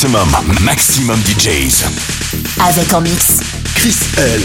Maximum, maximum DJs. Avec en mix. Chris L.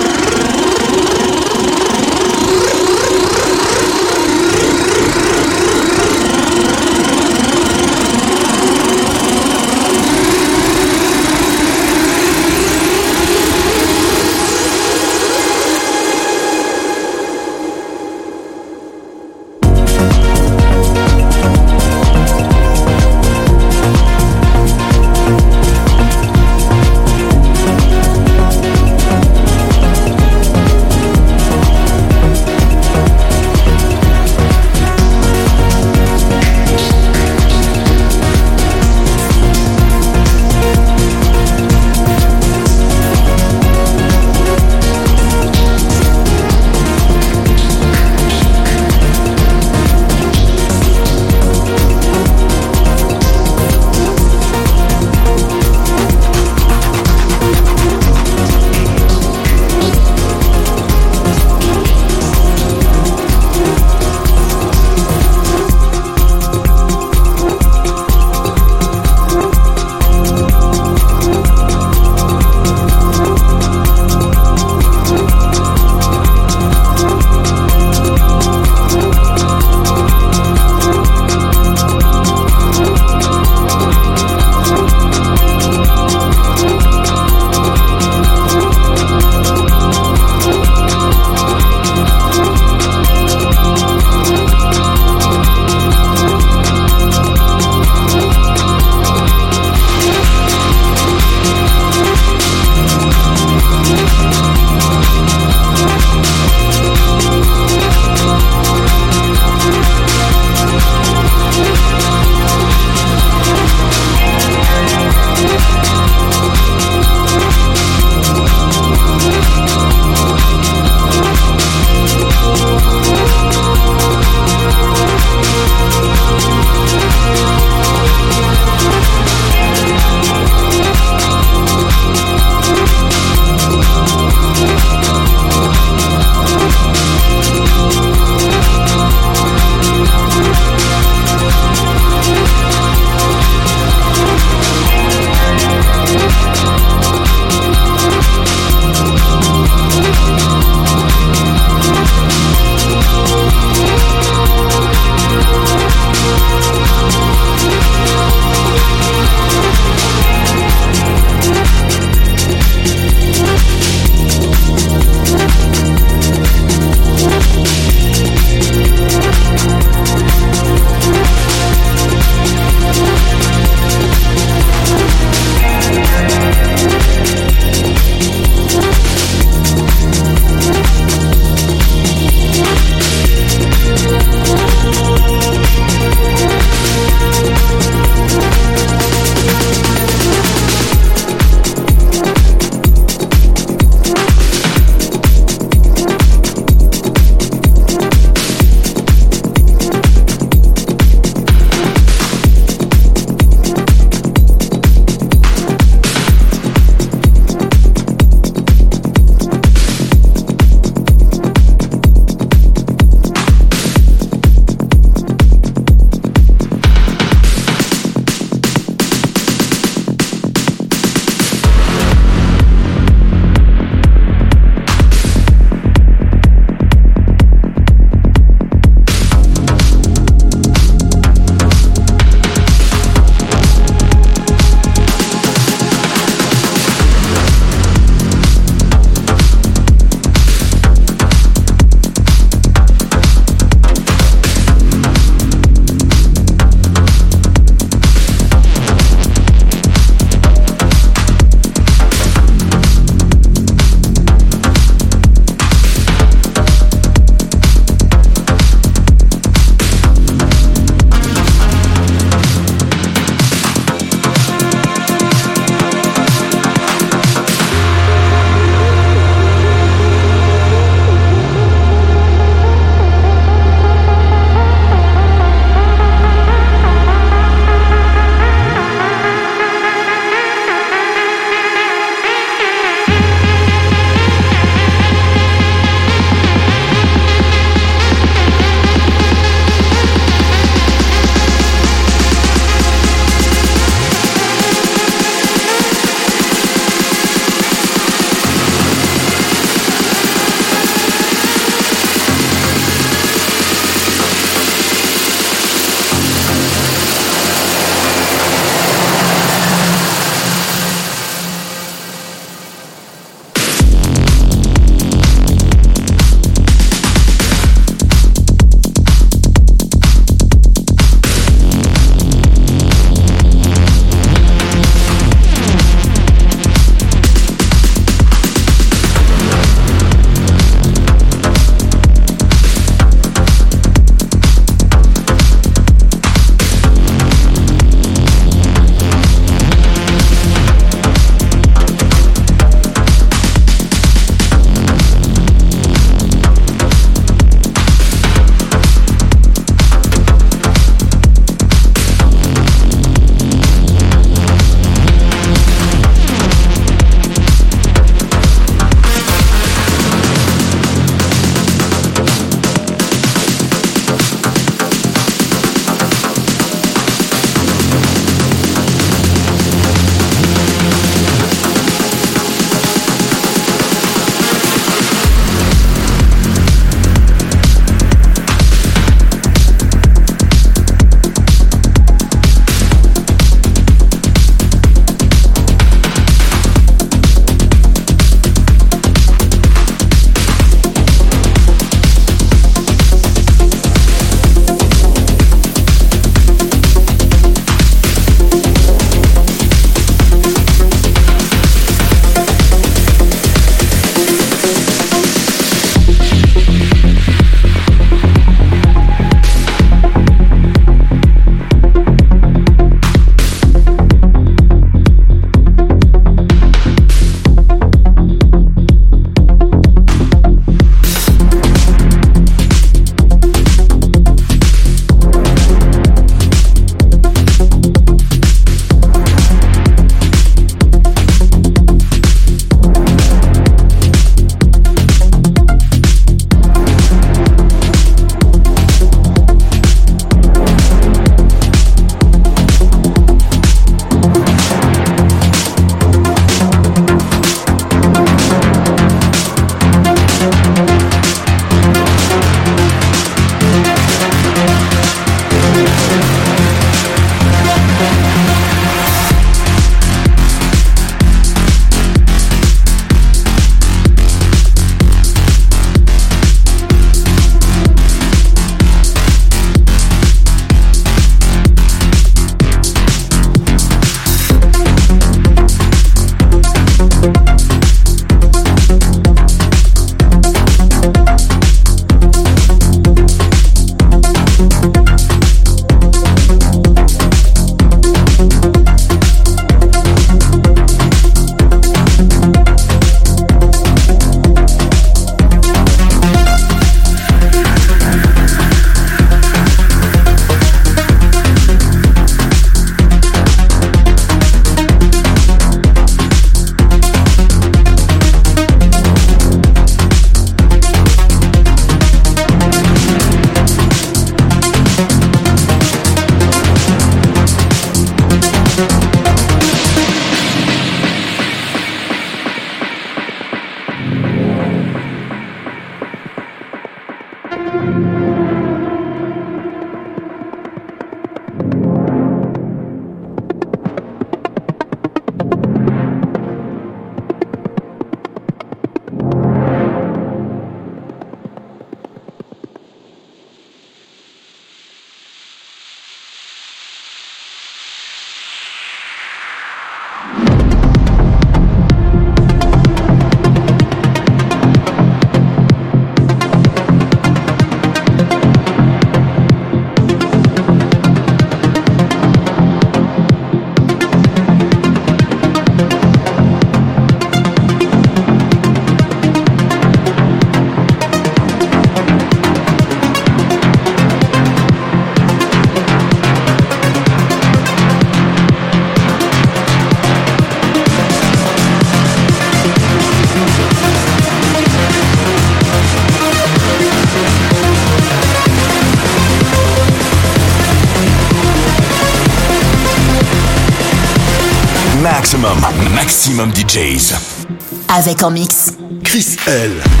Avec en mix. Chris L.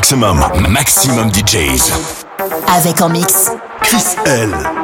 Maximum, maximum DJs. Avec en mix. Chris L.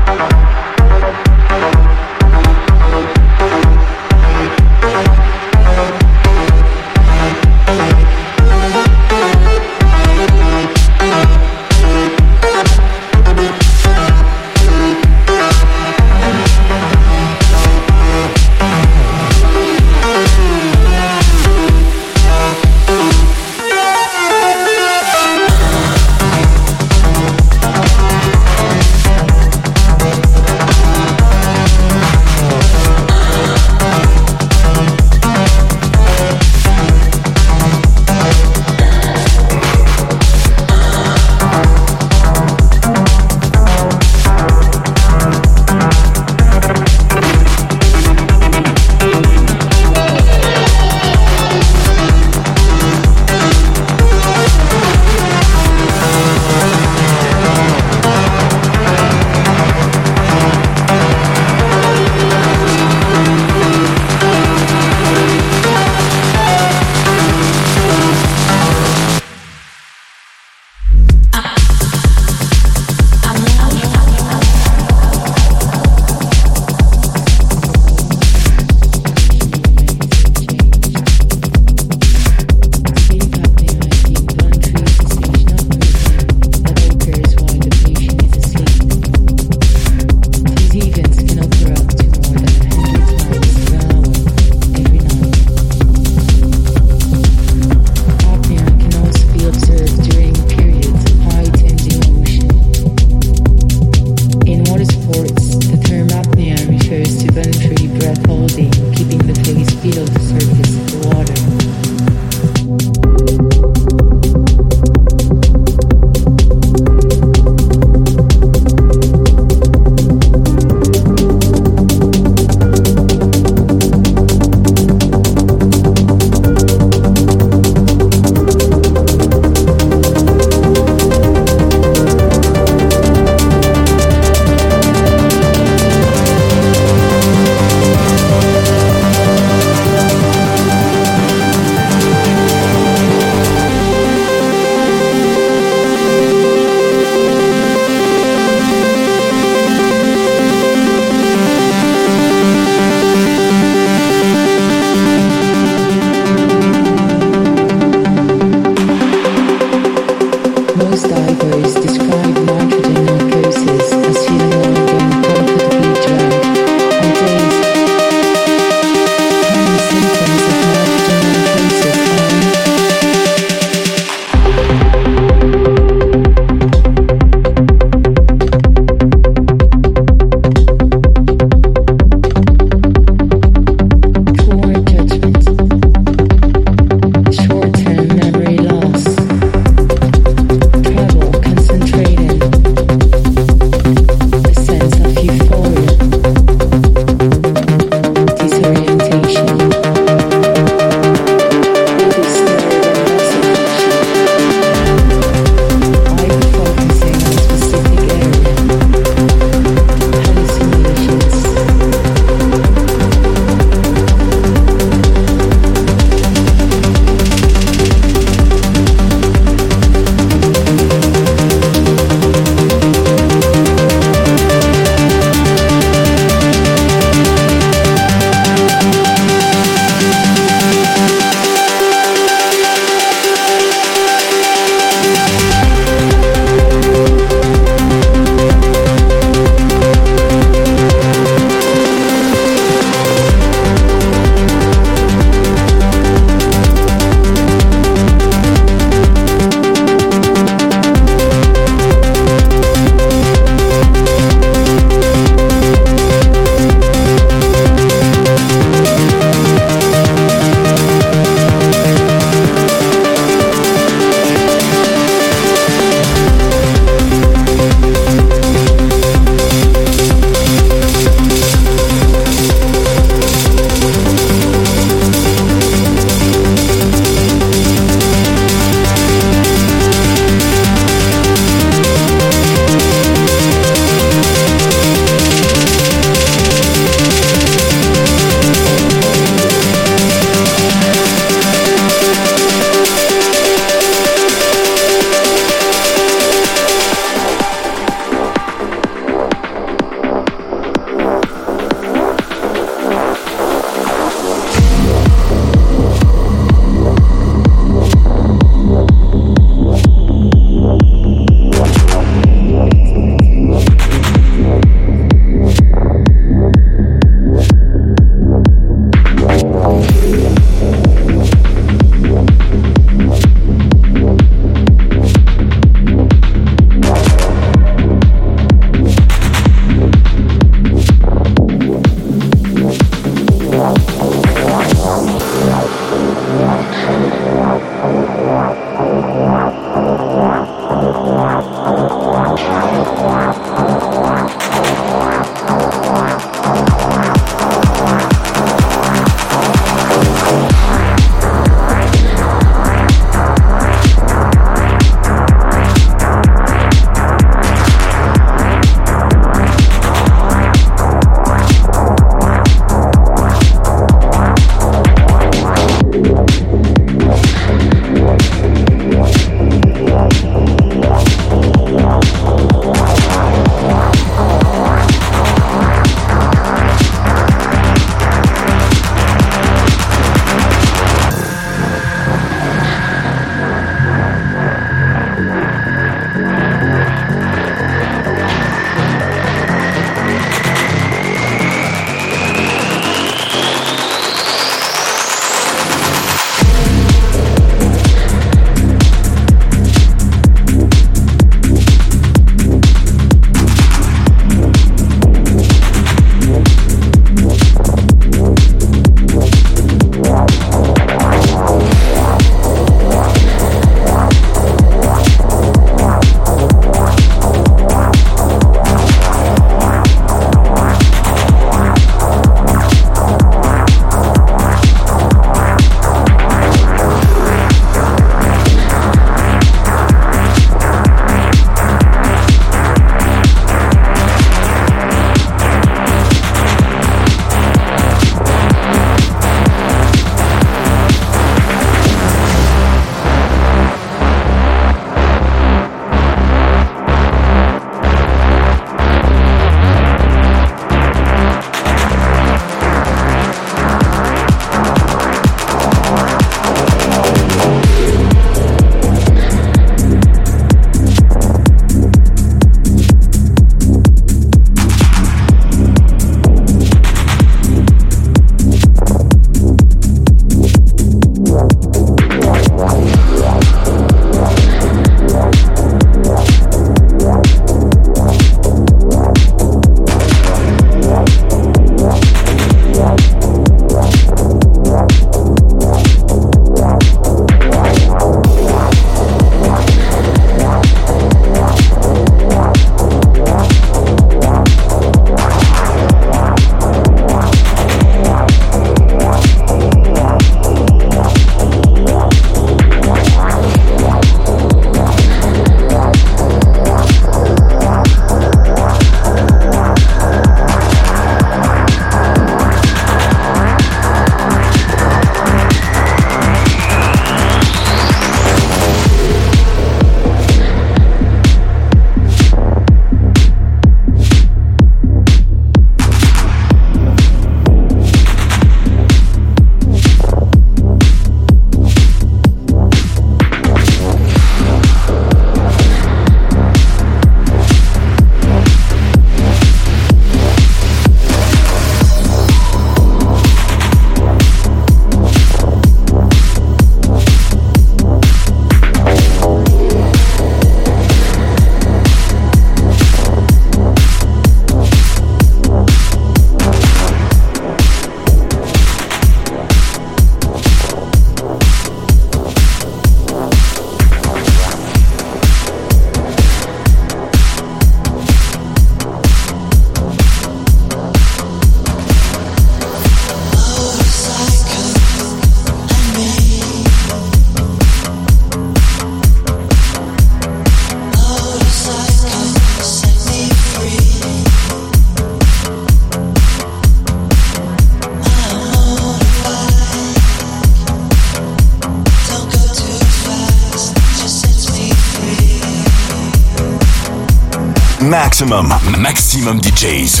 Maximum, maximum DJs.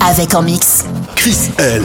Avec en mix. Chris L.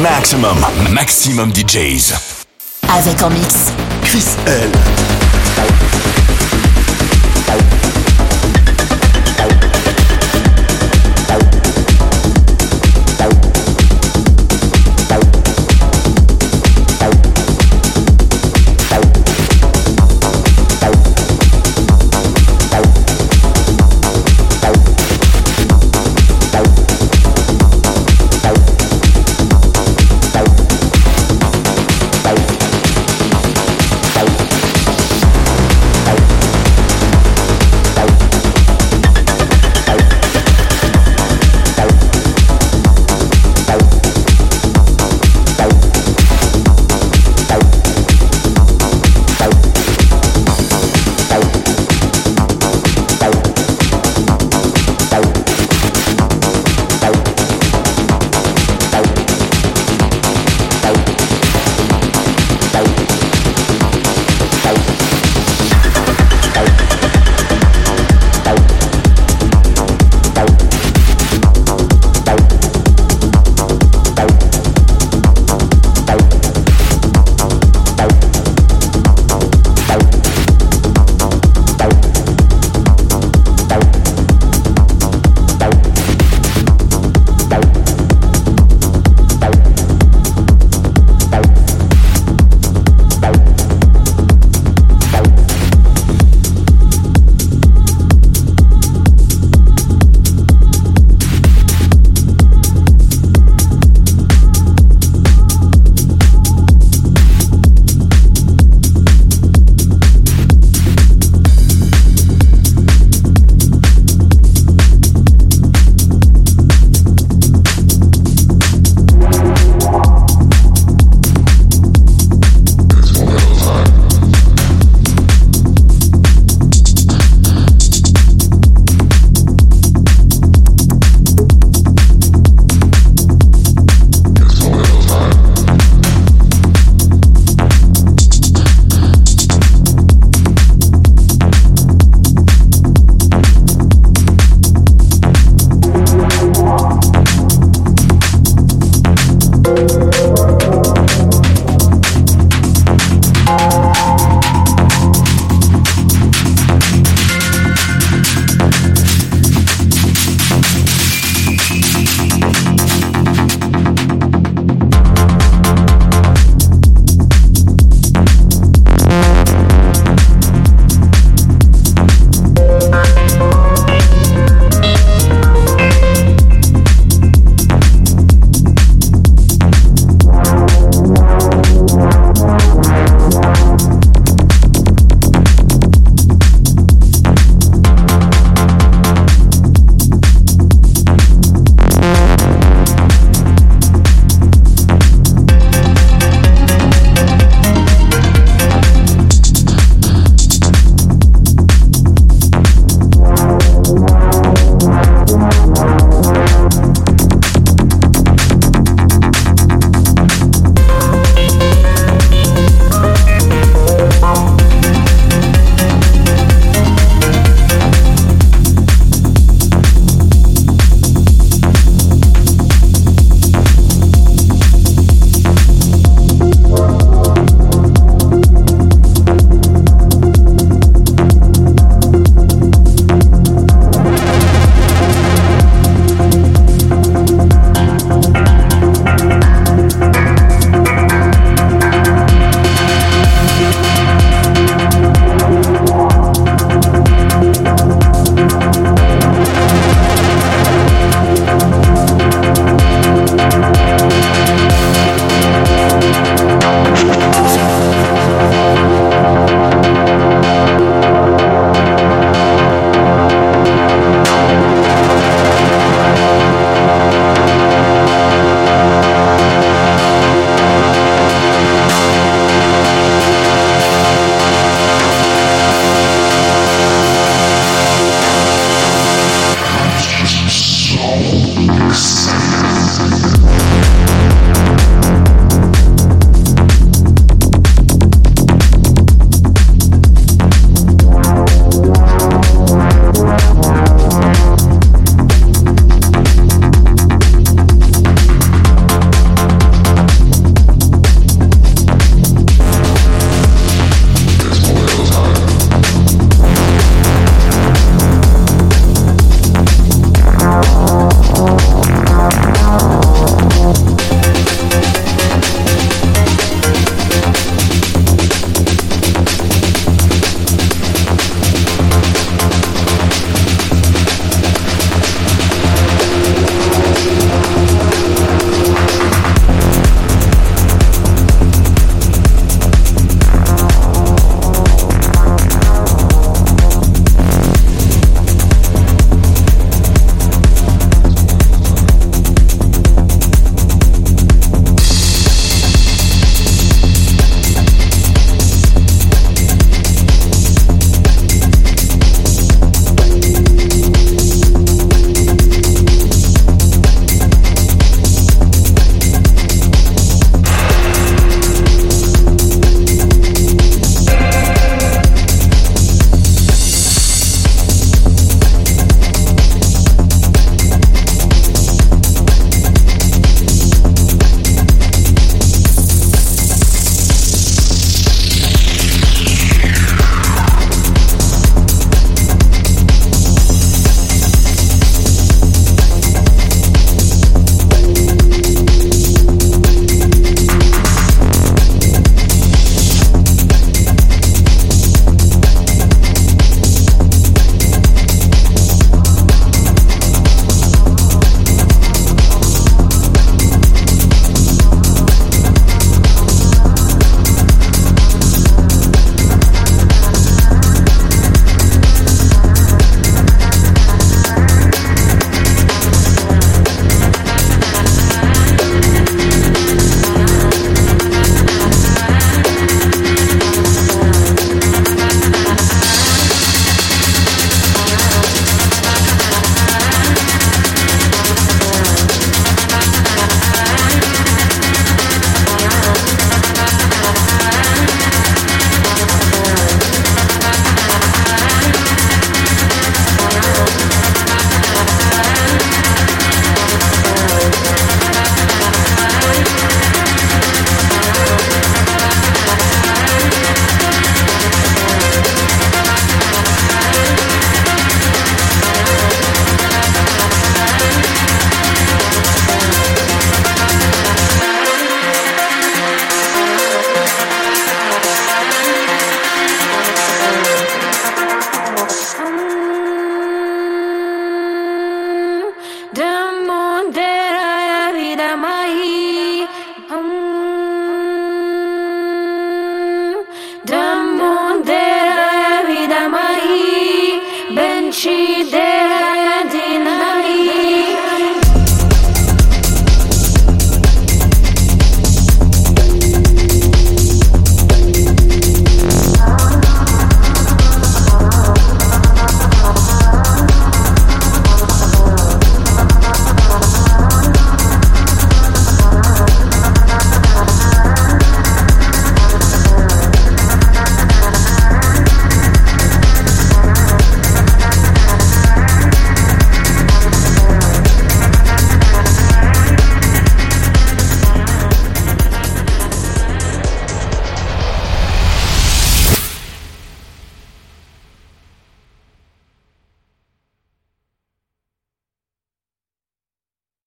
Maximum, maximum DJs. Avec en mix, Chris L.